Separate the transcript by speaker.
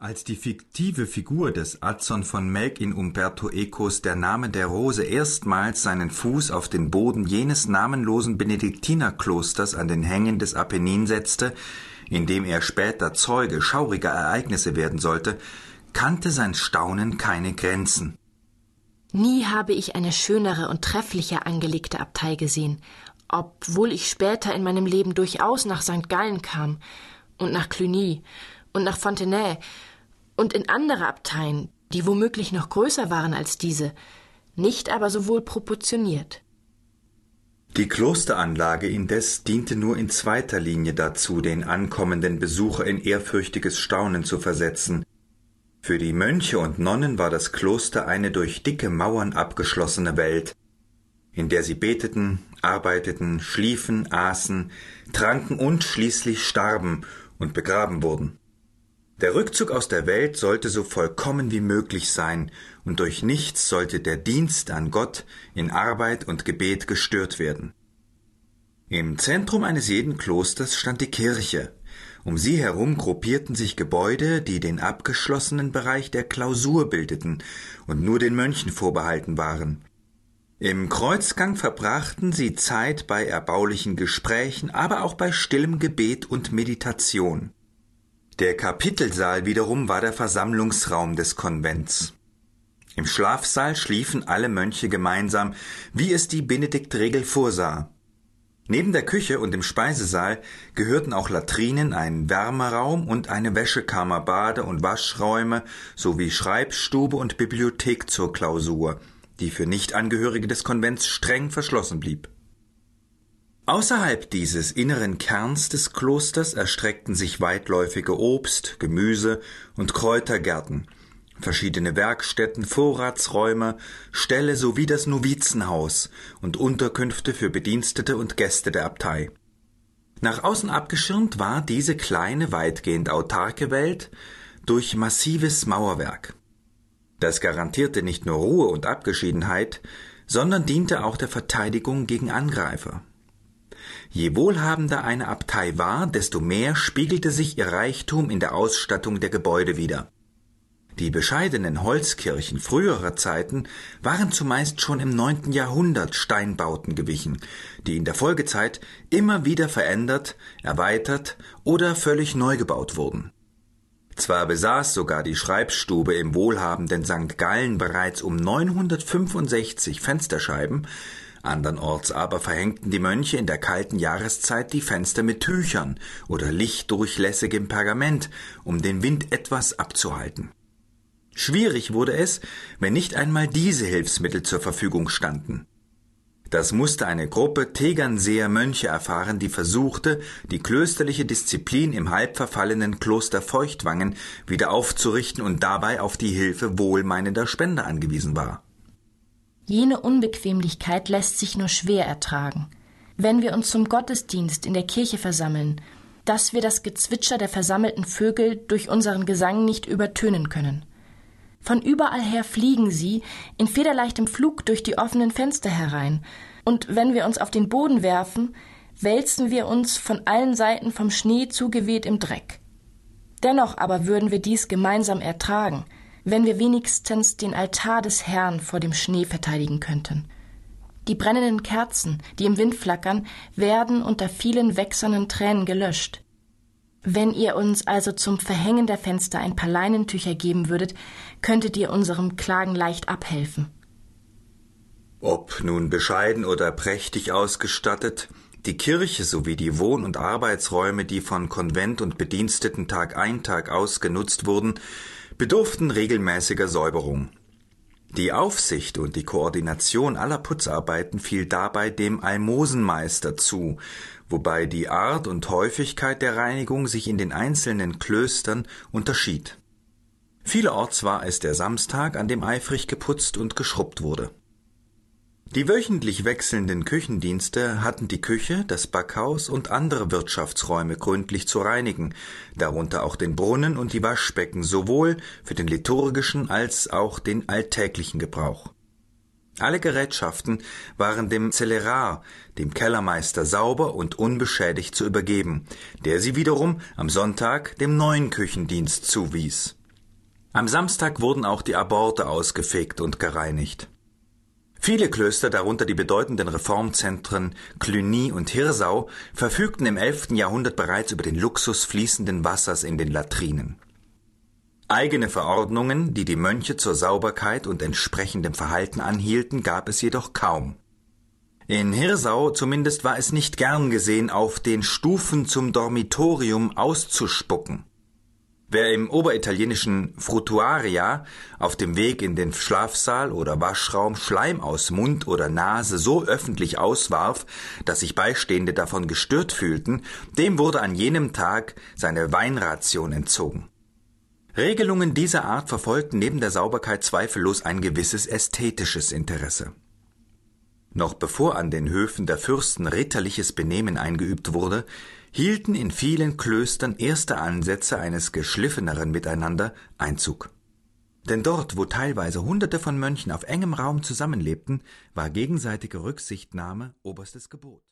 Speaker 1: Als die fiktive Figur des Azzon von Melk in Umberto Ecos Der Name der Rose erstmals seinen Fuß auf den Boden jenes namenlosen Benediktinerklosters an den Hängen des Apennin setzte, in dem er später Zeuge schauriger Ereignisse werden sollte, kannte sein Staunen keine Grenzen.
Speaker 2: Nie habe ich eine schönere und trefflicher angelegte Abtei gesehen, obwohl ich später in meinem Leben durchaus nach St. Gallen kam und nach Cluny und nach Fontenay und in andere Abteien, die womöglich noch größer waren als diese, nicht aber so wohl proportioniert.
Speaker 1: Die Klosteranlage indes diente nur in zweiter Linie dazu, den ankommenden Besucher in ehrfürchtiges Staunen zu versetzen. Für die Mönche und Nonnen war das Kloster eine durch dicke Mauern abgeschlossene Welt, in der sie beteten, arbeiteten, schliefen, aßen, tranken und schließlich starben und begraben wurden. Der Rückzug aus der Welt sollte so vollkommen wie möglich sein, und durch nichts sollte der Dienst an Gott in Arbeit und Gebet gestört werden. Im Zentrum eines jeden Klosters stand die Kirche. Um sie herum gruppierten sich Gebäude, die den abgeschlossenen Bereich der Klausur bildeten und nur den Mönchen vorbehalten waren. Im Kreuzgang verbrachten sie Zeit bei erbaulichen Gesprächen, aber auch bei stillem Gebet und Meditation. Der Kapitelsaal wiederum war der Versammlungsraum des Konvents. Im Schlafsaal schliefen alle Mönche gemeinsam, wie es die Benediktregel vorsah. Neben der Küche und dem Speisesaal gehörten auch Latrinen, ein Wärmeraum und eine Wäschekammer, Bade- und Waschräume sowie Schreibstube und Bibliothek zur Klausur, die für Nichtangehörige des Konvents streng verschlossen blieb. Außerhalb dieses inneren Kerns des Klosters erstreckten sich weitläufige Obst-, Gemüse- und Kräutergärten, verschiedene Werkstätten, Vorratsräume, Ställe sowie das Novizenhaus und Unterkünfte für Bedienstete und Gäste der Abtei. Nach außen abgeschirmt war diese kleine, weitgehend autarke Welt durch massives Mauerwerk. Das garantierte nicht nur Ruhe und Abgeschiedenheit, sondern diente auch der Verteidigung gegen Angreifer. Je wohlhabender eine Abtei war, desto mehr spiegelte sich ihr Reichtum in der Ausstattung der Gebäude wider. Die bescheidenen Holzkirchen früherer Zeiten waren zumeist schon im neunten Jahrhundert Steinbauten gewichen, die in der Folgezeit immer wieder verändert, erweitert oder völlig neu gebaut wurden. Zwar besaß sogar die Schreibstube im wohlhabenden St. Gallen bereits um 965 Fensterscheiben, Andernorts aber verhängten die Mönche in der kalten Jahreszeit die Fenster mit Tüchern oder lichtdurchlässigem Pergament, um den Wind etwas abzuhalten. Schwierig wurde es, wenn nicht einmal diese Hilfsmittel zur Verfügung standen. Das musste eine Gruppe Tegernseer Mönche erfahren, die versuchte, die klösterliche Disziplin im halb verfallenen Kloster Feuchtwangen wieder aufzurichten und dabei auf die Hilfe wohlmeinender Spender angewiesen war.
Speaker 2: Jene Unbequemlichkeit lässt sich nur schwer ertragen. Wenn wir uns zum Gottesdienst in der Kirche versammeln, dass wir das Gezwitscher der versammelten Vögel durch unseren Gesang nicht übertönen können. Von überall her fliegen sie in federleichtem Flug durch die offenen Fenster herein, und wenn wir uns auf den Boden werfen, wälzen wir uns von allen Seiten vom Schnee zugeweht im Dreck. Dennoch aber würden wir dies gemeinsam ertragen, wenn wir wenigstens den Altar des Herrn vor dem Schnee verteidigen könnten. Die brennenden Kerzen, die im Wind flackern, werden unter vielen wächsernen Tränen gelöscht. Wenn ihr uns also zum Verhängen der Fenster ein paar Leinentücher geben würdet, könntet ihr unserem Klagen leicht abhelfen.
Speaker 1: Ob nun bescheiden oder prächtig ausgestattet, die Kirche sowie die Wohn- und Arbeitsräume, die von Konvent und Bediensteten Tag ein Tag aus genutzt wurden, bedurften regelmäßiger Säuberung. Die Aufsicht und die Koordination aller Putzarbeiten fiel dabei dem Almosenmeister zu, wobei die Art und Häufigkeit der Reinigung sich in den einzelnen Klöstern unterschied. Vielerorts war es der Samstag, an dem eifrig geputzt und geschrubbt wurde. Die wöchentlich wechselnden Küchendienste hatten die Küche, das Backhaus und andere Wirtschaftsräume gründlich zu reinigen, darunter auch den Brunnen und die Waschbecken sowohl für den liturgischen als auch den alltäglichen Gebrauch. Alle Gerätschaften waren dem Zellerar, dem Kellermeister, sauber und unbeschädigt zu übergeben, der sie wiederum am Sonntag dem neuen Küchendienst zuwies. Am Samstag wurden auch die Aborte ausgefegt und gereinigt. Viele Klöster, darunter die bedeutenden Reformzentren Cluny und Hirsau, verfügten im 11. Jahrhundert bereits über den Luxus fließenden Wassers in den Latrinen. Eigene Verordnungen, die die Mönche zur Sauberkeit und entsprechendem Verhalten anhielten, gab es jedoch kaum. In Hirsau zumindest war es nicht gern gesehen, auf den Stufen zum Dormitorium auszuspucken. Wer im oberitalienischen Frutuaria auf dem Weg in den Schlafsaal oder Waschraum Schleim aus Mund oder Nase so öffentlich auswarf, dass sich Beistehende davon gestört fühlten, dem wurde an jenem Tag seine Weinration entzogen. Regelungen dieser Art verfolgten neben der Sauberkeit zweifellos ein gewisses ästhetisches Interesse. Noch bevor an den Höfen der Fürsten ritterliches Benehmen eingeübt wurde, hielten in vielen Klöstern erste Ansätze eines geschliffeneren Miteinander Einzug. Denn dort, wo teilweise Hunderte von Mönchen auf engem Raum zusammenlebten, war gegenseitige Rücksichtnahme oberstes Gebot.